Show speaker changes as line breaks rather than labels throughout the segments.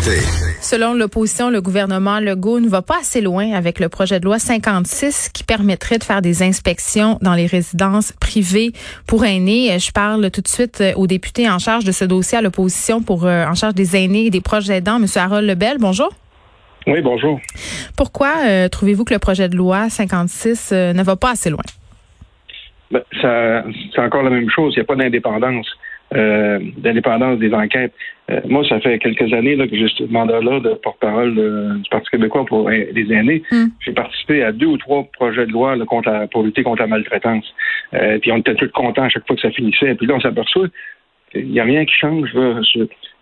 santé.
Selon l'opposition, le gouvernement Legault ne va pas assez loin avec le projet de loi 56 qui permettrait de faire des inspections dans les résidences privées pour aînés. Je parle tout de suite au député en charge de ce dossier à l'opposition pour euh, en charge des aînés et des proches aidants, M. Harold Lebel. Bonjour.
Oui, bonjour.
Pourquoi euh, trouvez-vous que le projet de loi 56 euh, ne va pas assez loin?
Ben, ça, c'est encore la même chose. Il n'y a pas d'indépendance. Euh, d'indépendance des enquêtes. Euh, moi, ça fait quelques années là, que j'ai ce mandat-là de porte-parole du Parti québécois pour les aînés. Hmm. J'ai participé à deux ou trois projets de loi là, contre pour lutter contre la maltraitance. Euh, puis on était tous contents à chaque fois que ça finissait. Puis là, on s'aperçoit qu'il n'y a rien qui change. Là.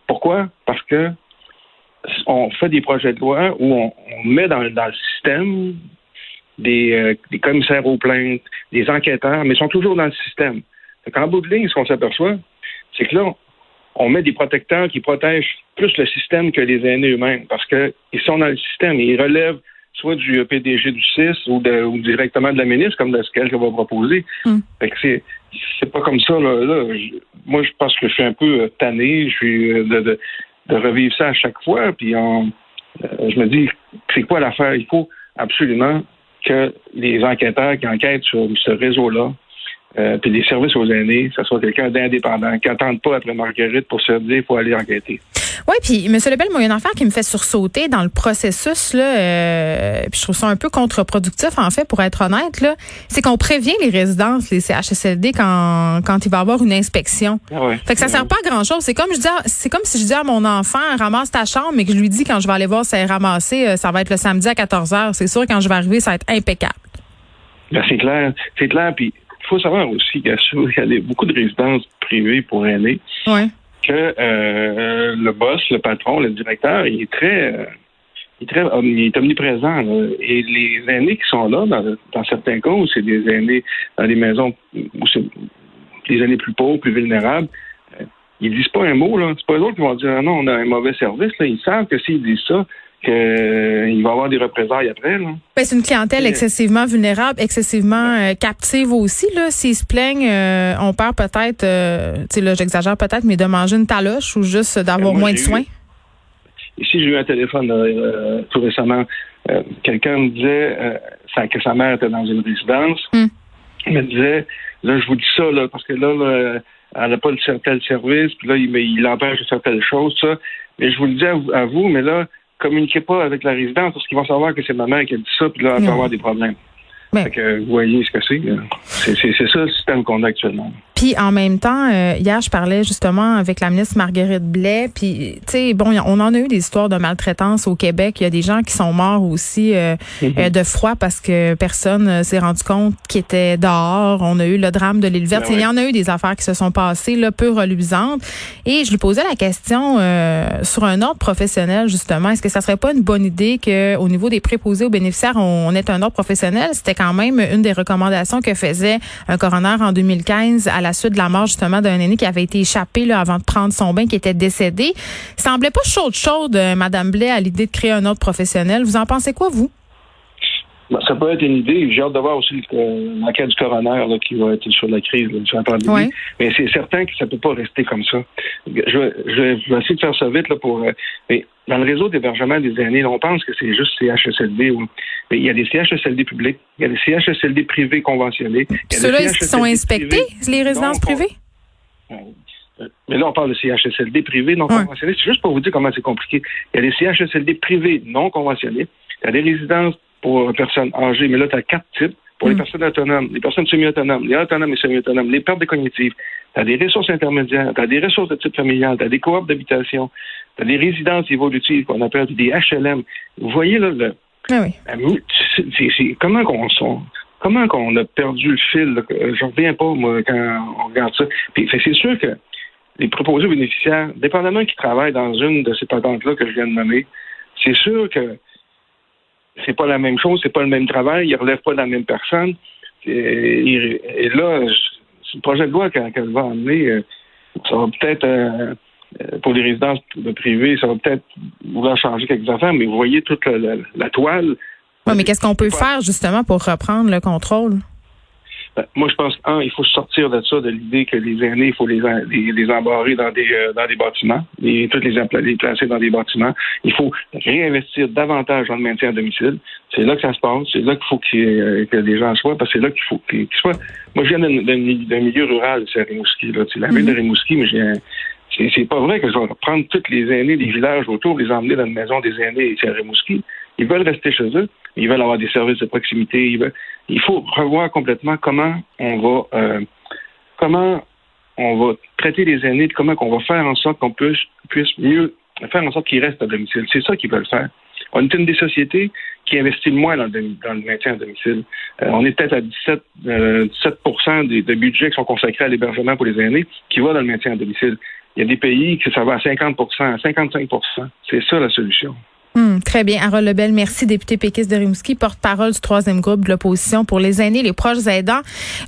Pourquoi? Parce que on fait des projets de loi où on, met dans, dans, le système des, des commissaires aux plaintes, des enquêteurs, mais ils sont toujours dans le système. En bout de ligne, ce qu'on s'aperçoit, c'est que là, on met des protecteurs qui protègent plus le système que les aînés eux-mêmes parce qu'ils sont dans le système et ils relèvent soit du PDG du CIS ou, directement de la ministre, comme de ce qu'elle va proposer. Hmm. Fait que c'est, c'est pas comme ça. Là, moi, je pense que je suis un peu euh, tanné je suis, euh, de, de, revivre ça à chaque fois. Puis euh, je me dis, c'est quoi l'affaire? Il faut absolument que les enquêteurs qui enquêtent sur ce réseau-là euh, puis des services aux aînés, ça soit quelqu'un d'indépendant, qui n'attende pas après Marguerite pour se dire qu'il faut aller enquêter.
Oui, puis M. Lebel, moi, il y a une affaire qui me fait sursauter dans le processus, là, euh, puis je trouve ça un peu contre-productif, en fait, pour être honnête, là, c'est qu'on prévient les résidences, les CHSLD, quand, quand il va y avoir une inspection.
Ah
fait que ça sert pas à grand-chose. C'est comme je dis, c'est comme si je dis à mon enfant, ramasse ta chambre, mais que je lui dis quand je vais aller voir si elle est ramassée, euh, ça va être le samedi à 14 h C'est sûr, quand je vais arriver, ça va être impeccable.
Ben, c'est clair. C'est clair, puis faut savoir aussi qu'il y a, beaucoup de résidences privées pour aînés. Que euh, le boss, le patron, le directeur, il est très, euh, il est très omniprésent. Et les aînés qui sont là, dans, certains cas où c'est des aînés dans des maisons où c'est des aînés plus pauvres, plus vulnérables, euh, ils disent pas un mot. Là. C'est pas eux autres qui vont dire ah non, on a un mauvais service. Là. Ils savent que s'ils disent ça, qu'il euh, va y avoir des représailles après. Ben,
c'est une clientèle excessivement vulnérable, excessivement euh, captive aussi. Là. S'ils se plaignent, euh, on perd peut-être, tu sais là, j'exagère peut-être, mais de manger une taloche ou juste d'avoir moins de soins.
ici, j'ai eu un téléphone tout récemment. Quelqu'un me disait que sa mère était dans une résidence. Hmm. Il me disait, là, je vous dis ça, là, parce que là, elle n'a pas le tel service, puis là, il, il empêche de faire telle chose, ça. Mais je vous le dis à vous mais là, communiquez pas avec la résidence parce qu'ils vont savoir que c'est ma mère qui a dit ça, puis là, elle va avoir des problèmes. Fait que vous voyez ce que c'est. C'est ça le système qu'on a actuellement.
Puis en même temps, euh, hier, je parlais justement avec la ministre Marguerite Blais. Puis, tu sais, bon, on en a eu des histoires de maltraitance au Québec. Il y a des gens qui sont morts aussi euh, mhm. euh, de froid parce que personne s'est rendu compte qu'ils étaient dehors. On a eu le drame de l'île verte. Ben Il y en a eu des affaires qui se sont passées, là, peu reluisantes. Et je lui posais la question sur un ordre professionnel, justement. Est-ce que ça serait pas une bonne idée qu'au niveau des préposés aux bénéficiaires, on, on ait un ordre professionnel? C'était quand même une des recommandations que faisait un coroner en 2015 à la la suite de la mort justement d'un aîné qui avait été échappé là, avant de prendre son bain, qui était décédé. semblait pas chaude chaude, euh, Madame Blais, à l'idée de créer un autre professionnel. Vous en pensez quoi, vous?
Ben, ça peut être une idée. J'ai hâte de voir aussi l'enquête du coroner là, qui va être sur la crise, sur la pandémie. Mais c'est certain que ça ne peut pas rester comme ça. Je, vais essayer de faire ça vite là, pour. Euh, mais dans le réseau d'hébergement des aînés, on pense que c'est juste CHSLD. Mais il y a des CHSLD publics, il y a des CHSLD privés conventionnés.
Ceux-là, qui sont inspectés, les résidences privées?
Mais là, on parle de CHSLD privés non conventionnés. C'est juste pour vous dire comment c'est compliqué. Il y a des CHSLD privés non conventionnés. Il y a des résidences pour personnes âgées, mais là, tu as quatre types. Pour les mm. personnes autonomes, les personnes semi-autonomes, les autonomes et semi-autonomes, les pertes cognitives, tu as des ressources intermédiaires, tu as des ressources de type familial, tu as des coop d'habitation, tu as des résidences évolutives qu'on appelle des HLM. Vous voyez, là, le,
ah oui.
c'est, comment qu'on comment qu'on a perdu le fil? Je reviens pas, moi, quand on regarde ça. Puis c'est sûr que les proposés bénéficiaires, dépendamment qui travaillent dans une de ces patentes-là que je viens de nommer, c'est sûr que c'est pas la même chose, c'est pas le même travail, il relève pas de la même personne. Et, là, le projet de loi qu'elle va emmener, euh, ça va peut-être euh, euh, pour les résidences privées, ça va peut-être vouloir changer quelques affaires, mais vous voyez toute la, toile.
Oui, mais qu'est-ce qu'on peut faire justement pour reprendre le contrôle?
Ben, moi, je pense qu'un, il faut sortir de ça, de l'idée que les aînés, il faut les, les, les embarrer dans des, euh, dans des bâtiments, et toutes les, les placer dans des bâtiments. Il faut réinvestir davantage dans le maintien à domicile. C'est là que ça se passe. C'est là qu'il faut euh, que les gens soient, parce que c'est là qu'il faut qu'ils soient. Moi, je viens d'un milieu rural, c'est à Rimouski. Là. C'est la ville de mm-hmm. Rimouski, mais j'ai c'est pas vrai que je vais prendre tous les aînés des villages autour, les emmener dans une maison des aînés ici à Rimouski. Ils veulent rester chez eux. Ils veulent avoir des services de proximité. Il faut revoir complètement comment on va euh, comment on va traiter les aînés, comment on va faire en sorte qu'on puisse, puisse mieux faire en sorte qu'ils restent à domicile. C'est ça qu'ils veulent faire. On est une des sociétés qui investit le moins dans le, maintien à domicile. Euh, on est peut-être à 17, euh, 17 des, de budgets qui sont consacrés à l'hébergement pour les aînés qui va dans le maintien à domicile. Il y a des pays que ça va à 50% à 55% C'est ça la solution.
Hmm, très bien. Harold Lebel, merci, député péquiste de Rimouski, porte-parole du troisième groupe de l'opposition pour les aînés, les proches aidants. Euh,